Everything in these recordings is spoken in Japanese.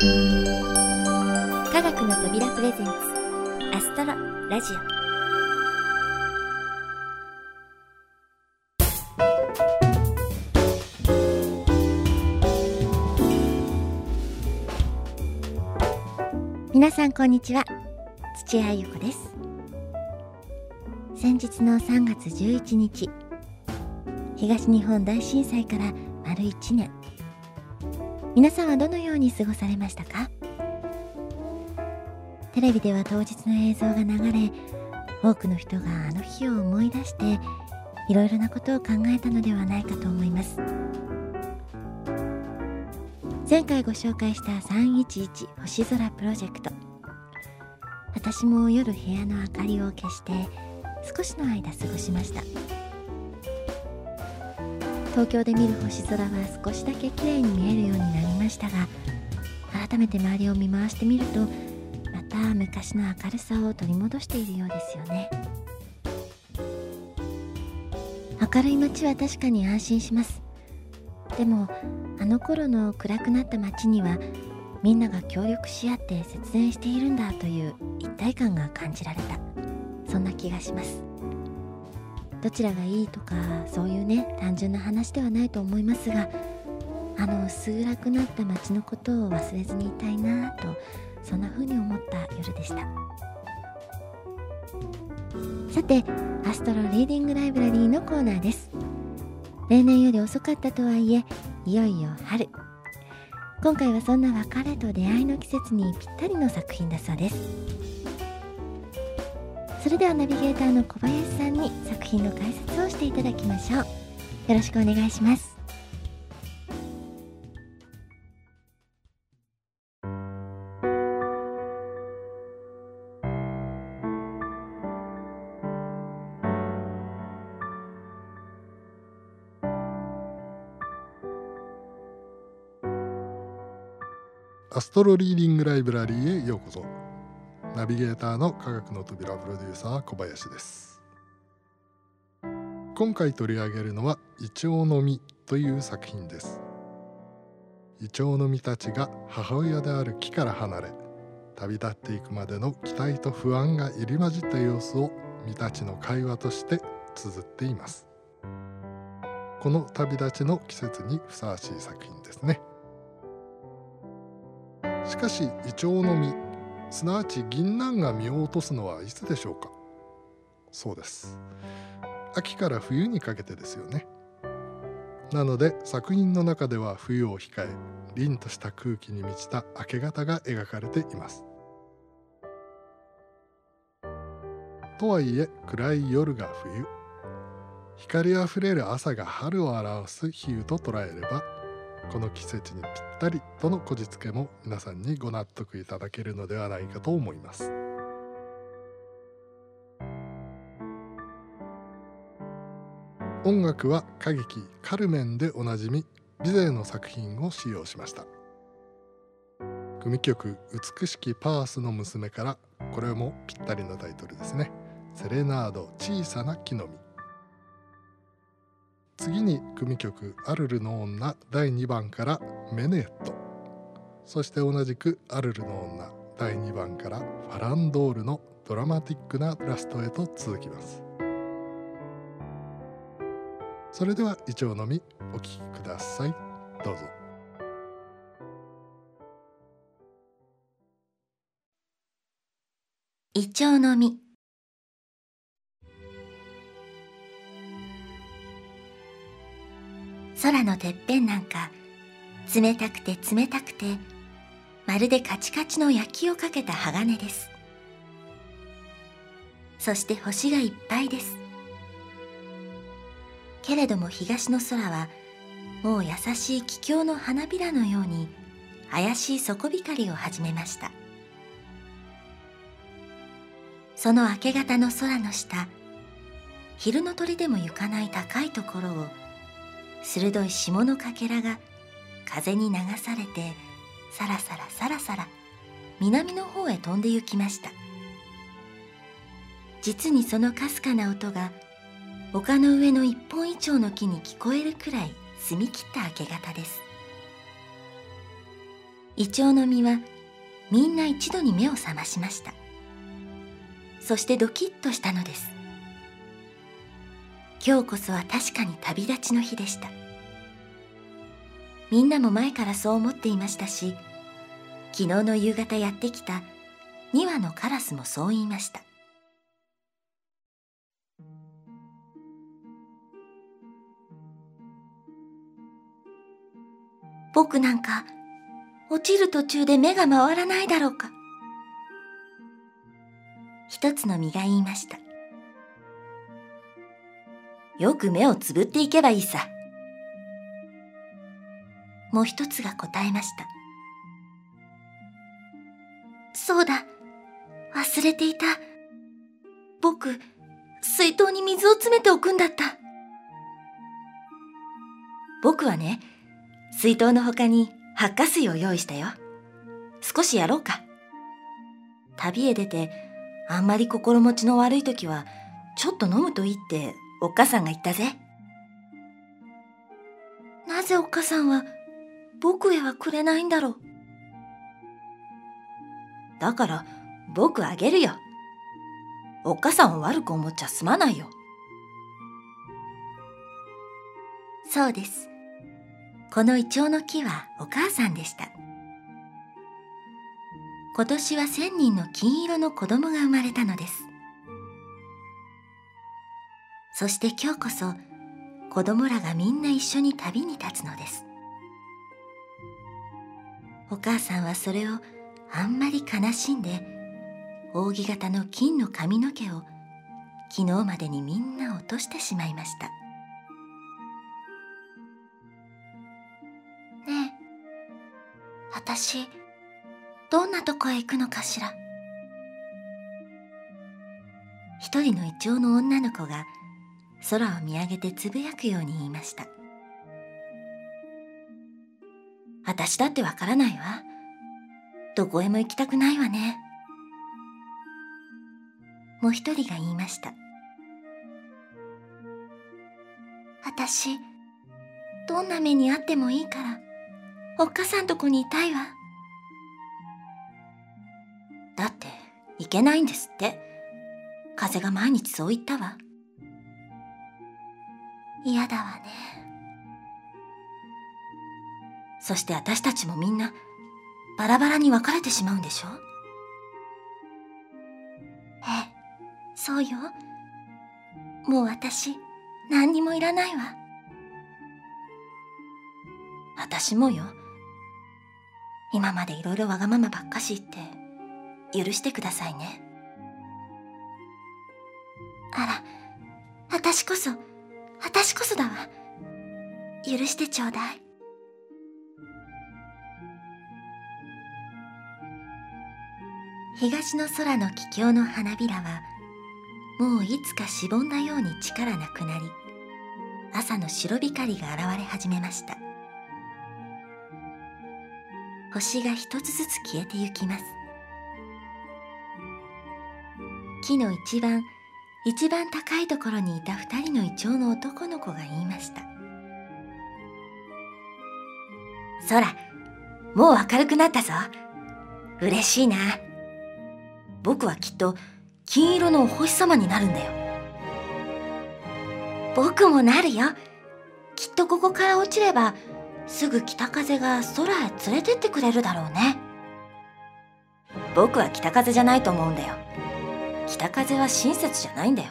科学の扉プレゼンツアストロラジオ。皆さんこんにちは。土屋ゆ子です。先日の3月11日東日本大震災から丸1年。皆さんはどのように過ごされましたか？テレビでは当日の映像が流れ多くの人があの日を思い出していろいろなことを考えたのではないかと思います。前回ご紹介した311星空プロジェクト。私も夜部屋の明かりを消して少しの間過ごしました。東京で見る星空は少しだけ綺麗に見えるようになりましたが改めて周りを見回してみるとまた昔の明るさを取り戻しているようですよね。明るい街は確かに安心します。でもあの頃の暗くなった街にはみんなが協力し合って節電しているんだという一体感が感じられた。そんな気がします。どちらがいいとかそういうね単純な話ではないと思いますがあの薄暗くなった街のことを忘れずにいたいなとそんな風に思った夜でした。さてアストロリーディングライブラリーのコーナーです。例年より遅かったとはいえいよいよ春。今回はそんな別れと出会いの季節にぴったりの作品だそうです。それではナビゲーターの小林さんに作品の解説をしていただきましょう。よろしくお願いします。アストロリーディングライブラリーへようこそ。ナビゲーターの科学の扉プロデューサー小林です。今回取り上げるのはイチョウの実という作品です。イチョウの実たちが母親である木から離れ旅立っていくまでの期待と不安が入り混じった様子を実たちの会話として綴っています。この旅立ちの季節にふさわしい作品ですね。しかしイチョウの実すなわち銀杏が実を落とすのはいつでしょうか？そうです。秋から冬にかけてですよね。なので作品の中では冬を控え凛とした空気に満ちた明け方が描かれています。とはいえ暗い夜が冬。光あふれる朝が春を表す比喩と捉えればこの季節にぴったりとのこじつけも皆さんにご納得いただけるのではないかと思います。音楽は歌劇「カルメン」でおなじみビゼの作品を使用しました。組曲「美しきパースの娘」からこれもぴったりのタイトルですね「セレナード小さな木の実」次に組曲「アルルの女」第2番から「メネット」そして同じく「アルルの女」第2番から「ファランドール」のドラマティックなラストへと続きます。それではイチョウの実お聴きください。どうぞ。イチョウの実空のてっぺんなんか冷たくて冷たくてまるでカチカチの焼きをかけた鋼です。そして星がいっぱいです。けれども東の空はもう優しい気境の花びらのように怪しい底光りを始めました。その明け方の空の下昼の鳥でも行かない高いところを鋭い霜のかけらが風に流されてさらさらさらさら南の方へ飛んで行きました。実にそのかすかな音が丘の上の一本一丁の木に聞こえるくらい澄み切った明け方です。イチョウの実はみんな一度に目を覚ましました。そしてドキッとしたのです。今日こそは確かに旅立ちの日でした。みんなも前からそう思っていましたし昨日の夕方やってきた2羽のカラスもそう言いました。僕なんか落ちる途中で目が回らないだろうか。一つの実が言いました。よく目をつぶっていけばいいさ。もう一つが答えました。そうだ。忘れていた。僕水筒に水を詰めておくんだった。僕はね水筒の他に発火水を用意したよ。少しやろうか。旅へ出て、あんまり心持ちの悪い時は、ちょっと飲むといいっておっかさんが言ったぜ。なぜおっかさんは僕へはくれないんだろう。だから僕あげるよ。おっかさんを悪く思っちゃすまないよ。そうです。このイチョウの木はお母さんでした今年は千人の金色の子供が生まれたのですそして今日こそ子供らがみんな一緒に旅に立つのです。お母さんはそれをあんまり悲しんで扇形の金の髪の毛を昨日までにみんな落としてしまいました。ねえ私どんなとこへ行くのかしら。一人のイチョウの女の子が空を見上げてつぶやくように言いました私だってわからないわどこへも行きたくないわねもう一人が言いました私どんな目にあってもいいからおっかさんとこにいたいわ。だって、いけないんですって。風が毎日そう言ったわ。嫌だわね。そして私たちもみんな、バラバラに分かれてしまうんでしょ？ええ、そうよ。もう私、何にもいらないわ。私もよ。今までいろいろわがままばっかし言って許してくださいねあら私こそ私こそだわ。許してちょうだい。東の空の桔梗の花びらはもういつかしぼんだように力なくなり朝の白光が現れ始めました。星が一つずつ消えてゆきます。木の一番一番高いところにいた二人のイチョウの男の子が言いました空もう明るくなったぞ。嬉しいな。僕はきっと金色のお星様になるんだよ。僕もなるよ。きっとここから落ちればすぐ北風が空へ連れてってくれるだろうね。僕は北風じゃないと思うんだよ。北風は親切じゃないんだよ。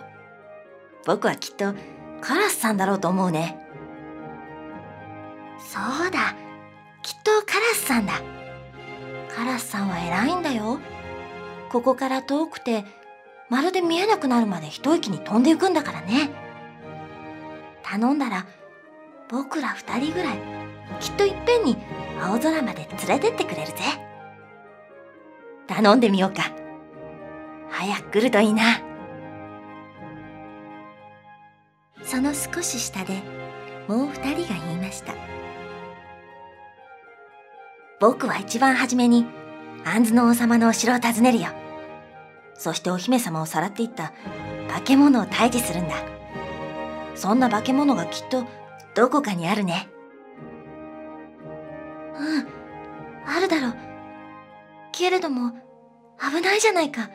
僕はきっとカラスさんだろうと思うね。そうだ。きっとカラスさんだ。カラスさんは偉いんだよ。ここから遠くてまるで見えなくなるまで一息に飛んでいくんだからね。頼んだら僕ら二人ぐらいきっといっぺんに青空まで連れてってくれるぜ。頼んでみようか。早く来るといいな。その少し下でもう二人が言いました。僕は一番初めに杏の王様のお城を訪ねるよ。そしてお姫様をさらっていった化け物を退治するんだ。そんな化け物がきっとどこかにあるね。うんあるだろう。けれども、危ないじゃないか。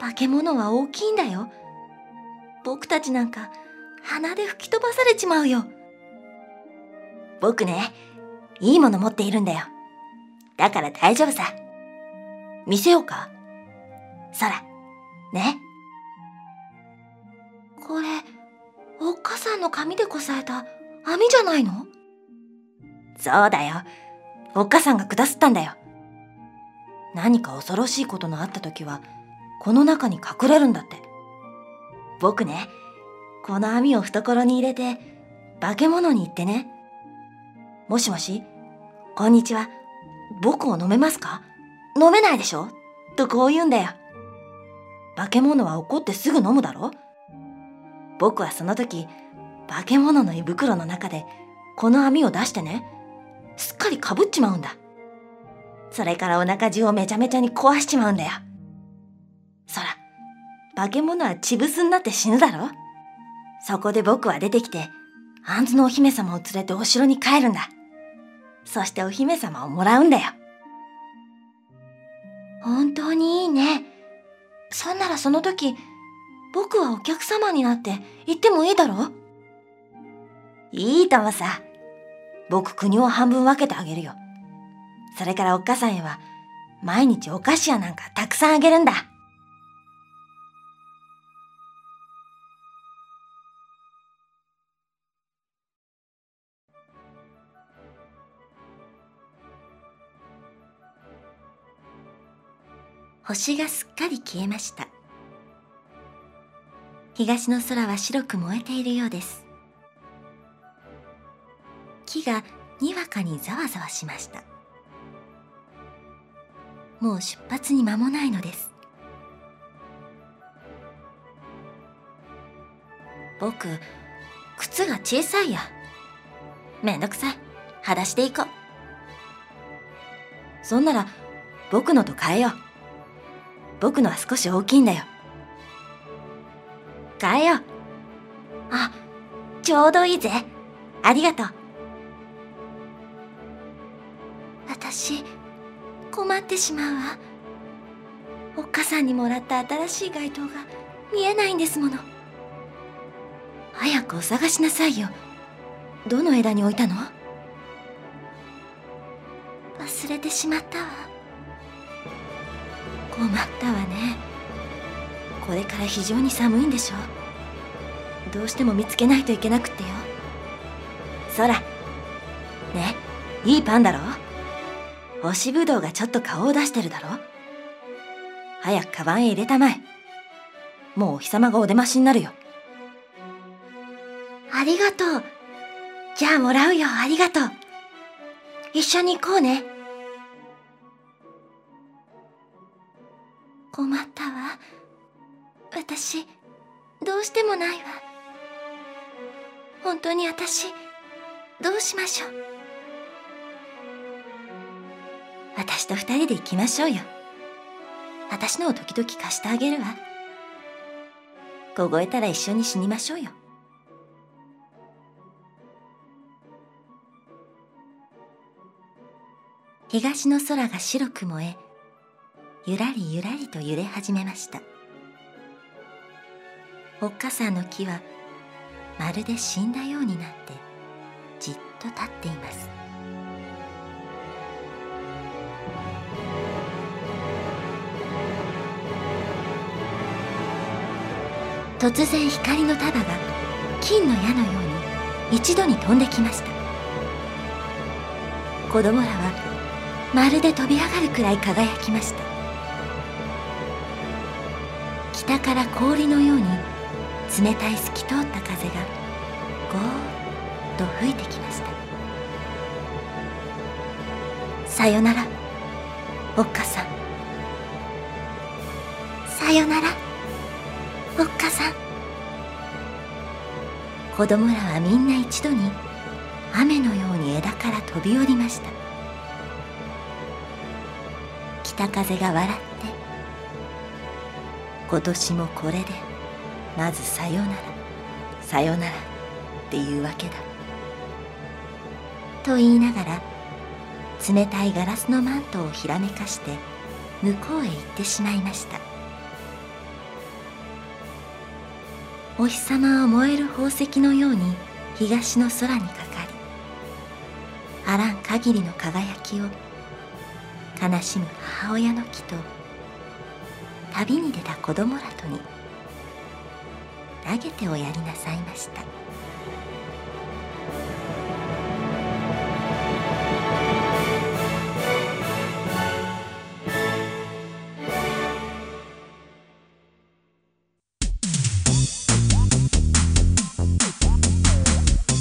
化け物は大きいんだよ。僕たちなんか鼻で吹き飛ばされちまうよ。僕ね、いいもの持っているんだよ。だから大丈夫さ。見せようかそら、ね。これ、おっかさんの髪でこさえた網じゃないの？そうだよ。おっかさんが下すったんだよ。何か恐ろしいことのあった時は、この中に隠れるんだって。僕ね、この網を懐に入れて、化け物に言ってね。もしもし、こんにちは。僕を飲めますか？飲めないでしょ？とこう言うんだよ。化け物は怒ってすぐ飲むだろ？僕はその時、化け物の胃袋の中でこの網を出してね、すっかりかぶっちまうんだ。それからお腹中をめちゃめちゃに壊しちまうんだよ。そら、化け物は血ブスになって死ぬだろ？そこで僕は出てきて、アンズのお姫様を連れてお城に帰るんだ。そしてお姫様をもらうんだよ。本当にいいね。そんならその時、僕はお客様になって行ってもいいだろ？いいともさ。僕国を半分分けてあげるよ。それからおっかさんへは、毎日お菓子やなんかたくさんあげるんだ。星がすっかり消えました。東の空は白く燃えているようです。木がにわかにざわざわしました。もう出発に間もないのです。僕靴が小さいや。めんどくさい。裸足で行こう。そんなら僕のと変えよう。僕のは少し大きいんだよ。変えよう。あ、ちょうどいいぜ。ありがとう。私、困ってしまうわ。おっかさんにもらった新しい街灯が見えないんですもの。早くお探しなさいよ。どの枝に置いたの？忘れてしまったわ。困ったわね。これから非常に寒いんでしょどうしても見つけないといけなくってよ。そらね。いいパンだろ？干しぶどうがちょっと顔を出してるだろ？早くカバンへ入れたまえ。もうお日様がお出ましになるよ。ありがとう。じゃあもらうよ。ありがとう。一緒に行こうね。困ったわ。私どうしてもないわ。本当に私どうしましょう。私と二人で行きましょうよ。私のを時々貸してあげるわ。凍えたら一緒に死にましょうよ。東の空が白く燃えゆらりゆらりと揺れ始めました。おっかさんの木はまるで死んだようになってじっと立っています。突然光の束が金の矢のように一度に飛んできました。子供らはまるで飛び上がるくらい輝きました。北から氷のように冷たい透き通った風がゴーッと吹いてきました。さよならおっかさん。さよならおっかさん。子供らはみんな一度に雨のように枝から飛び降りました。北風が笑って今年もこれでまずさよならさよならっていうわけだ。と言いながら冷たいガラスのマントをひらめかして向こうへ行ってしまいました。お日様は燃える宝石のように東の空にかかりあらん限りの輝きを悲しむ母親の木と旅に出た子供らとに投げておやりなさいました。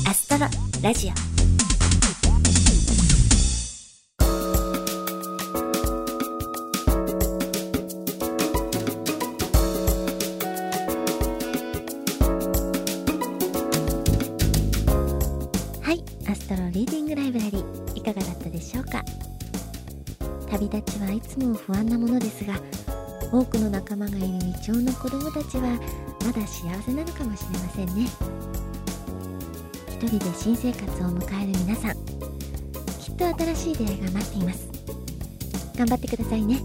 アストロラジオ。アストロリーディングライブラリいかがだったでしょうか？旅立ちはいつも不安なものですが多くの仲間がいるイチョウの子供たちはまだ幸せなのかもしれませんね。一人で新生活を迎える皆さんきっと新しい出会いが待っています。頑張ってくださいね。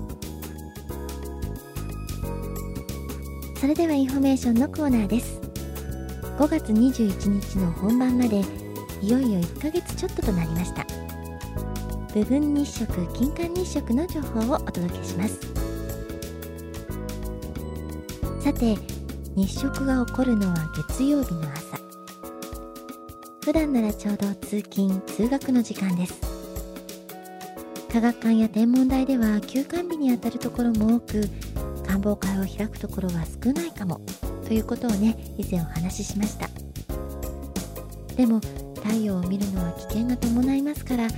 それではインフォメーションのコーナーです。5月21日の本番までいよいよ1ヶ月ちょっととなりました。部分日食金環日食の情報をお届けします。さて日食が起こるのは月曜日の朝。普段ならちょうど通勤通学の時間です。科学館や天文台では休館日にあたるところも多く観望会を開くところは少ないかもということをね以前お話ししました。でも太陽を見るのは危険が伴いますからで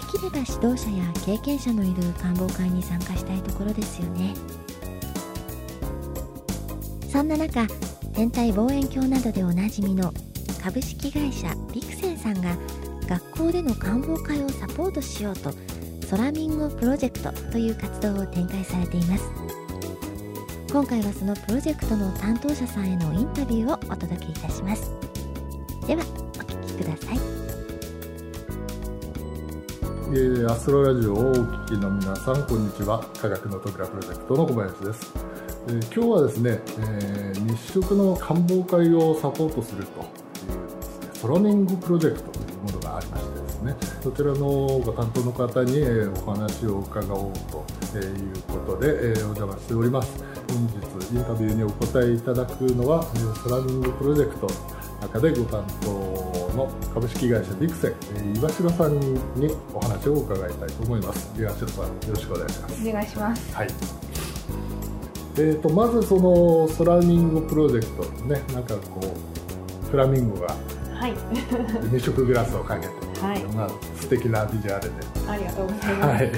きれば指導者や経験者のいる観望会に参加したいところですよね。そんな中天体望遠鏡などでおなじみの株式会社ビクセンさんが学校での観望会をサポートしようとソラミンゴプロジェクトという活動を展開されています。今回はそのプロジェクトの担当者さんへのインタビューをお届けいたします。ではください。えーアストロラジオをお聞きの皆さんこんにちは。科学の扉プロジェクトの小林です、えー今日はですね、えー日食の観望会をサポートするというですねソラミングプロジェクトというものがありましてですねそちらのご担当の方に、えお話を伺おうとえいうことで、えーお邪魔しております。本日インタビューにお答えいただくのはえーソラミングプロジェクト中でご担当の株式会社ディクセン、えー岩城さんにお話を伺いたいと思います。岩城さんよろしくお願いします。お願いします。はい。えー、とまずそのソラミングプロジェクトねなんかこうフラミンゴがはい。二色グラスをかけて、はいまあ、素敵なビジュアルで。ありがとうございます。はい、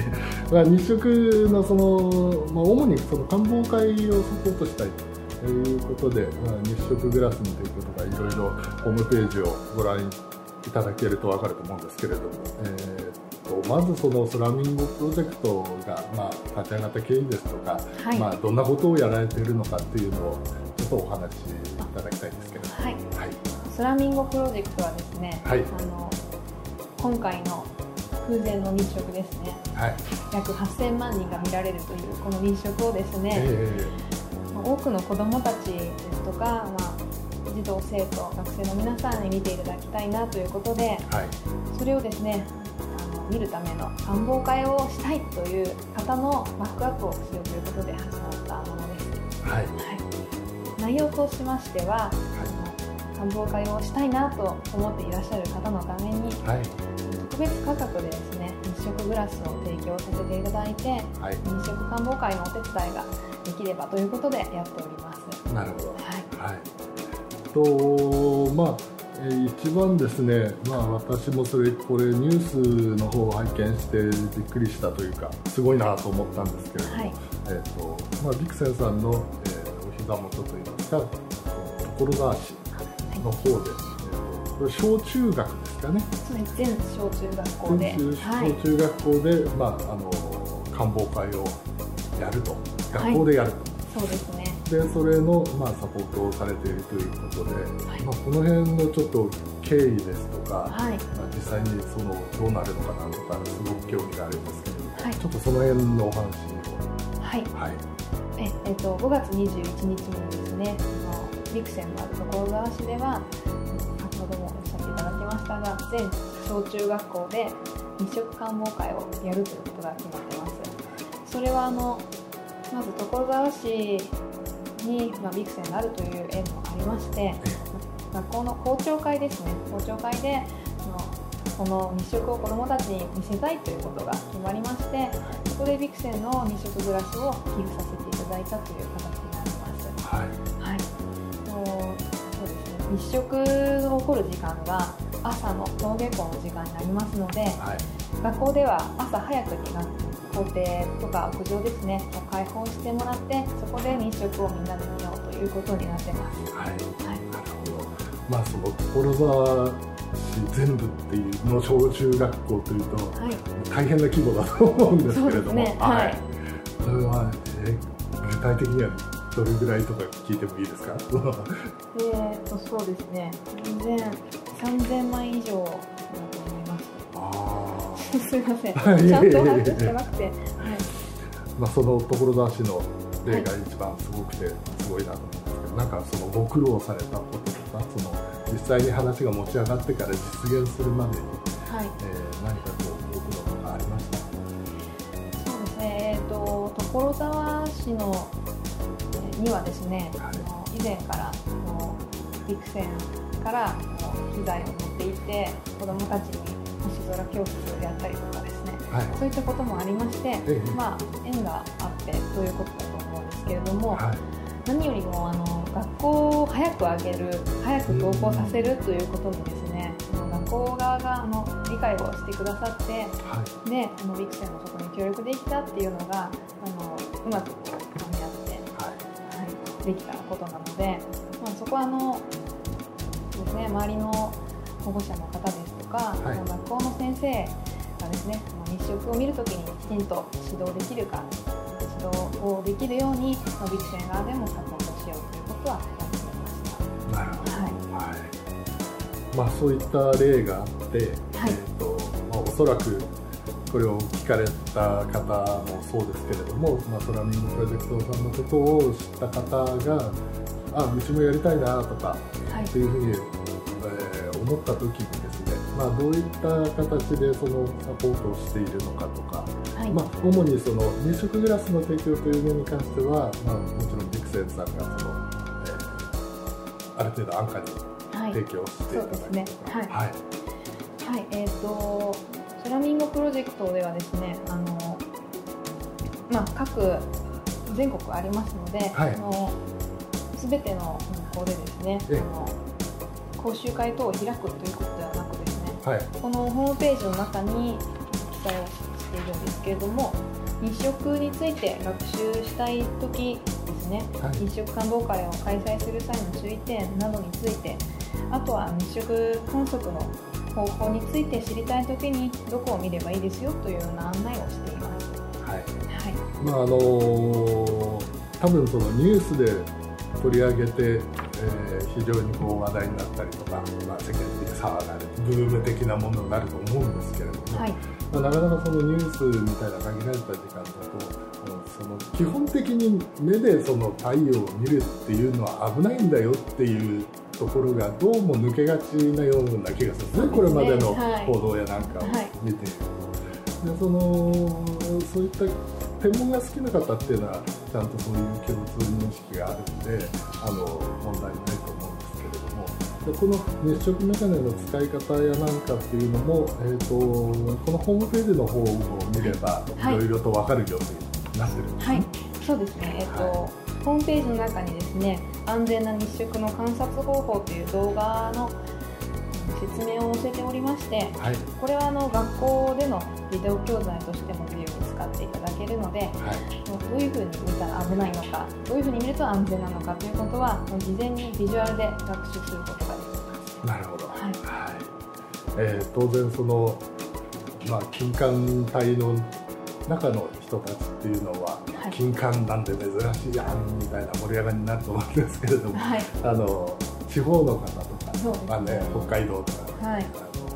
まあ、日食のその、まあ、主にその観望会をサポートしたいということで、まあ、日食グラスにということがいろいろホームページをご覧いただけると分かると思うんですけれども、えーとまずそのスラミングプロジェクトが、まあ、立ち上がった経緯ですとか、はいまあ、どんなことをやられているのかっていうのをちょっとお話しいただきたいんですけれども。はい。はいスラミンゴプロジェクトはですね、はいあの今回の空前の日食ですね。はい約8000万人が見られるというこの日食をですね、えまあ多くの子どもたちですとか、まあ、児童生徒学生の皆さんに見ていただきたいなということでーはい。それをですねあの見るための観望会をしたいという方のバックアップをしようということで始まったものです。はい。はい、内容としましては、あの観望会をしたいなと思っていらっしゃる方のためにはい。特別価格でですね日食グラスを提供させていただいてはい。日食観望会のお手伝いができればということでやっております。なるほど。はい、はい、とまあえー一番ですね、まあ、私もそれこれニュースの方を拝見してびっくりしたというかすごいなと思ったんですけれども、はい。えーとまあ、ビクセンさんの、えーお膝元といいますか所沢市の方で、えーとこれ小中学ですかね。そうです。全小中学校で、小中学校で、まあ、あの観望会をやると。学校でやると、そうですね。でそれの、まあ、サポートをされているということで、はい。まあ、この辺のちょっと経緯ですとか、はい。まあ、実際にそのどうなるのかなとかすごく興味があるんですけど、はい。ちょっとその辺のお話を。はい。はい。ええっと、5月21日にですねあのビクセンのある所沢市ではただきましたが全小中学校で日食観望会をやるということが決まってます。それはあのまず所沢市に、まあ、ビクセンがあるという縁もありまして学校の校長会ですね。校長会でこの日食を子どもたちに見せたいということが決まりましてそこでビクセンの日食グラスを寄付させていただいたという形になります。はい。はい、そうですね。日食が起こる時間が朝の登下校の時間になりますのではい。学校では朝早くに学校庭とか屋上ですねを開放してもらってそこで日食をみんなで見ようということになってます。はい。はい。なるほど。まあその所全部っていうの小中学校というとはい。大変な規模だと思うんですけれども、そうですね。はい。それは、え具体的にはどれぐらいとか聞いてもいいですか？えー、とそうですね。全3000万以上だと思います。あすいません。ちはいゃんと把握してなくて。はい。まあその所沢市の例が一番すごくてすごいなと思うんですけど、なんかそのご苦労されたこととかその実際に話が持ち上がってから実現するまでに、はい。えー何かこうご苦労とかありました？そうですね。えっ、と所沢市のえーにはですね、はい以前からあのビクセンから機材を持っていて子どもたちに星空教室をやったりとかですね。はい。そういったこともありまして、ええ。まあ縁があってということだと思うんですけれども。はい。何よりもあの学校を早く上げる早く登校させるということにですね、あの学校側があの理解をしてくださってはい。であのビクセンもそこに協力できたっていうのがあのうまくこう噛み合って、はい。はい、できたことなので、まあ、そこはあのですね周りの保護者の方ですとか、はい。学校の先生がですねあの日食を見るときにきちんと指導できるか指導をできるようにまあビクセン側でもサポートしようということはやってみましなるほど。た。はい。はい、まあそういった例があって、はい。えーとまあ、おそらくこれを聞かれた方もそうですけれども、まあ、ソラミングプロジェクトさんのことを知った方があうちもやりたいなとかはい。っていうふうに、えー思った時にですね、まあ、どういった形でそのサポートをしているのかとか、はい。まあ、主にその入食グラスの提供という面に関しては、まあ、もちろんビクセンさんがその、えーある程度安価にはい。提供していただいそうですね。てはい。はい。はい、えっ、と、ソラミンゴプロジェクトではですね、あの、まあ、各全国ありますので、はい。あの、すべての学校でですね、ええ。あの、講習会等を開くということではなくですね、はい。このホームページの中に記載をしているんですけれども、日食について学習したい時ですね、はい。日食観望会を開催する際の注意点などについてあとは日食観測の方法について知りたい時にどこを見ればいいですよというような案内をしています。はい。はい、まああのー多分そのニュースで取り上げて、えー非常にこう話題になったりとか、まあ、世間的に騒がれるブーム的なものになると思うんですけれども、はい、まあ、なかなかそのニュースみたいな限られた時間だとうんその基本的に目でその太陽を見るっていうのは危ないんだよっていうところがどうも抜けがちなような気がするんですね。これまでのはい報道やなんかをはい見て。いると。でそのそういった天文が好きな方っていうのはちゃんとそういう共通認識があるんであの問題ないと思でこの熱食メガネの使い方やなんかっていうのも、えー、とこのホームページの方を見ればはいいろいろと分かるようになってるんですね。はい、そうですね。えっと、はホームページの中にですね、安全な日食の観察方法という動画の説明を載せておりまして、はいこれはあの学校でのビデオ教材としても自由に使っていただけるので、はい。どういうふうに見たら危ないのか、どういうふうに見ると安全なのかということは、もう事前にビジュアルで学習することができます。なるほど、はい。えー当然その、まあ、金環帯の中の一人たちっていうのは、はい。金環なんて珍しいやんみたいな盛り上がりになると思うんですけれども、はい。あの地方の方とか、まあね、北海道とか、はい。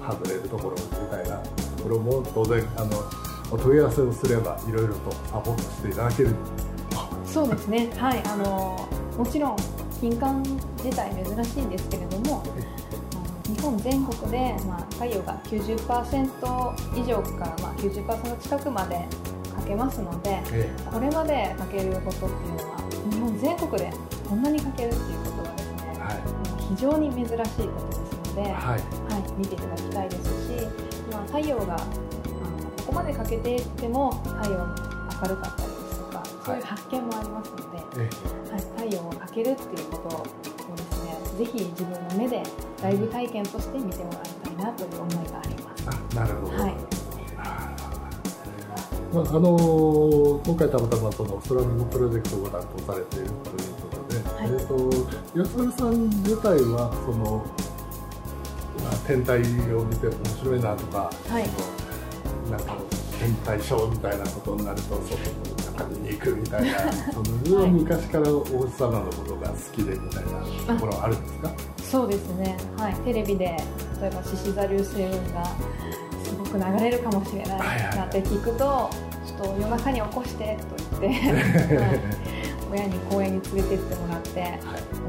外れるところみたいなところも当然あのお問い合わせをすればいろいろとサポートしていただけるそうですね。はい。あのもちろん金環自体珍しいんですけれども日本全国で、まあ、太陽が90%以上から、まあ、90%近くまでかけますのでえこれまでかけることっていうのは日本全国でこんなにかけるっていうことはですねえはい。非常に珍しいことですので、はい。はい見ていただきたいですし、まあ、太陽がここまでかけていっても太陽明るかったりですとかそういう発見もありますので、えはい、太陽をかけるっていうことをですねぜひ自分の目でライブ体験として見てもらいたいなという思いがあります。あなるほど、はい。まあ、あの今回たまたまそのストラミングプロジェクトをご担当されているということで、はい。えっ、と吉原さん自体はその、まあ、天体を見て面白いなとか、はいなんか天体ショーみたいなことになるとその中に行くみたいなその、はい昔からお星様のことが好きでみたいなところはあるんですか？そうですね、はい、テレビで例えば獅子座流星群がすごく流れるかもしれないなって聞くと、ちょっと夜中に起こしてと言って、はい、親に公園に連れてってもらってはい。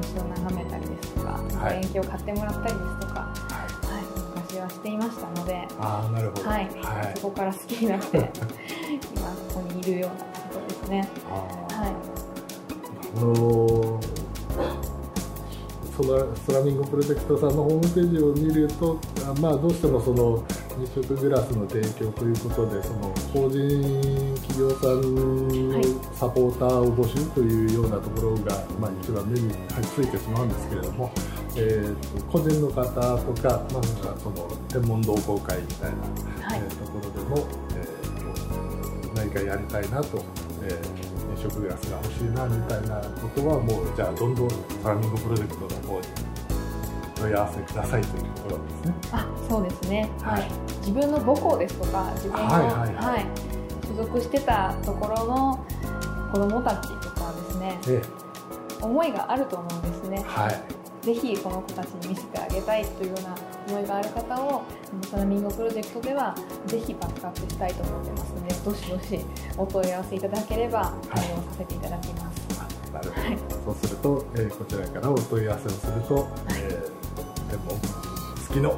星を眺めたりですとか、はい。望遠鏡を買ってもらったりですとか、はしていましたので、ああなるほど。はい。はい。そこから好きになって今ここにいるようなことですね。はい。あのーそのストラミングプロジェクトさんのホームページを見ると、あまあ、どうしてもその日食グラスの提供ということでその法人企業さんのはいサポーターを募集というようなところが、まあ、一番目についてしまうんですけれども、えーと個人の方とか、まあ、その天文同好会みたいな、はい。えーところでも、えーと何かやりたいなと。えー飲食グラスが欲しいなみたいなことはもうじゃあどんどんストラミングプロジェクトの方に問い合わせくださいというところですね。あそうですね、ははい。い自分の母校ですとか自分の、はいはいはい。所属してたところの子どもたちとかですねえ思いがあると思うんですね。え、はい、ぜひこの子たちに見せてあげたいというような思いがある方をサラミングプロジェクトではぜひバックアップしたいと思ってますのでどしどしお問い合わせいただければ対応させていただきます。あなるほど、はいそうすると、えーこちらからお問い合わせをすると、えー、でも好きの、ね、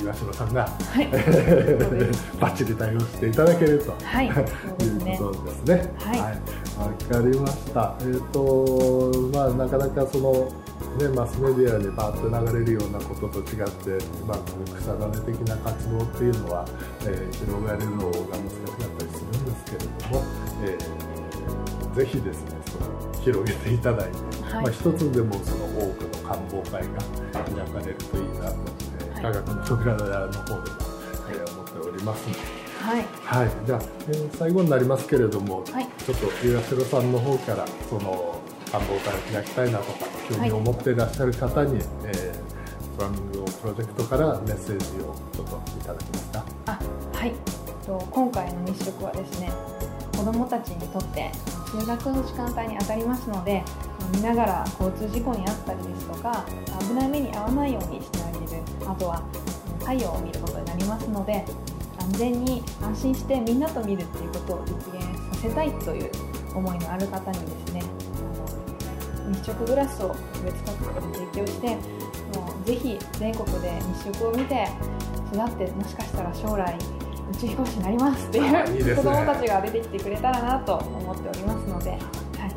岩城さんが、はい、バッチリ対応していただけると。はい、いねう。ことですね。はいわ、かりました。えっ、とまあなかなかそのねマスメディアにバーッと流れるようなことと違って、まあ草種的な活動っていうのは、えー広がるのが難しかったりするんですけれども、えーぜひですねその広げていただいて、はい。まあ一つでもその多くの観望会が開かれるといいなと、えーはい。科学の扉の方でも、えー思っておりますので。はい、はい、じゃあ、えー最後になりますけれども、はい。ちょっと岩城さんの方からその官房会を開きたいなとか興味を持っていらっしゃる方に、えープランニングプロジェクトからメッセージをちょっといただけますか。あはい。と今回の日食はですね子どもたちにとって通学の時間帯に当たりますので見ながら交通事故に遭ったりですとか危ない目に遭わないようにしてあげる。あとは太陽を見ることになりますので安全に安心してみんなと見るっていうことを実現させたいという思いのある方にですね日食グラスを特別価格で提供してもうぜひ全国で日食を見て育ってもしかしたら将来宇宙飛行士になりますっていうあいいね子供たちが出てきてくれたらなと思っておりますので、はい、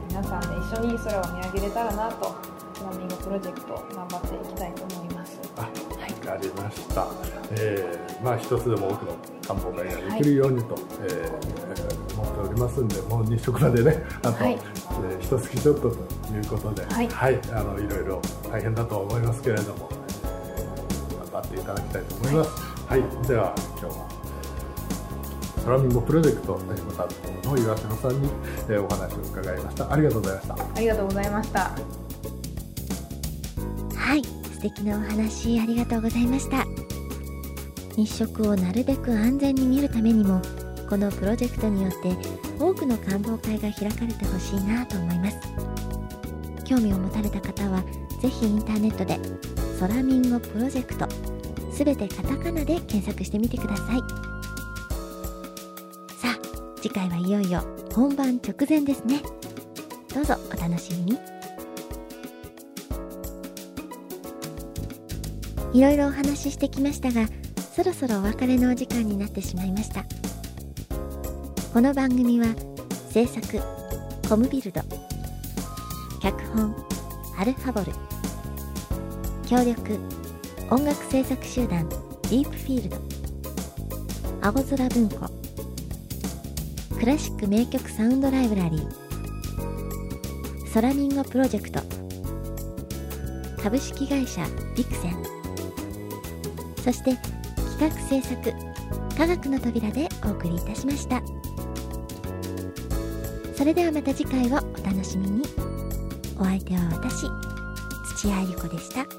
皆さんで一緒に空を見上げれたらなとフラミンゴプロジェクト頑張っていきたいと思います。あ、はいわかりました。えーまあ一つでも多くの官房会ができるようにと、えー思っておりますんで、もう日食までね、あと、はいえー一月ちょっとということで、はいあのいろいろ大変だとは思いますけれども、えー頑張っていただきたいと思います。はい、では今日は。フラミンゴプロジェクトご担当の岩城さんに、えーお話を伺いました。ありがとうございました。ありがとうございました。はい素敵なお話ありがとうございました日食をなるべく安全に見るためにもこのプロジェクトによって多くの観望会が開かれてほしいなと思います興味を持たれた方はぜひインターネットで「ソラミンゴプロジェクト」すべてカタカナで検索してみてください。さあ次回はいよいよ本番直前ですね。どうぞお楽しみに。いろいろお話ししてきましたがそろそろお別れのお時間になってしまいました。この番組は制作コムビルド脚本アルファボル。協力音楽制作集団ディープフィールド。青空文庫。クラシック名曲サウンドライブラリー。ソラミンゴプロジェクト。株式会社ビクセン。そして企画制作科学の扉でお送りいたしました。それではまた次回をお楽しみに。お相手は私土屋ゆ子でした。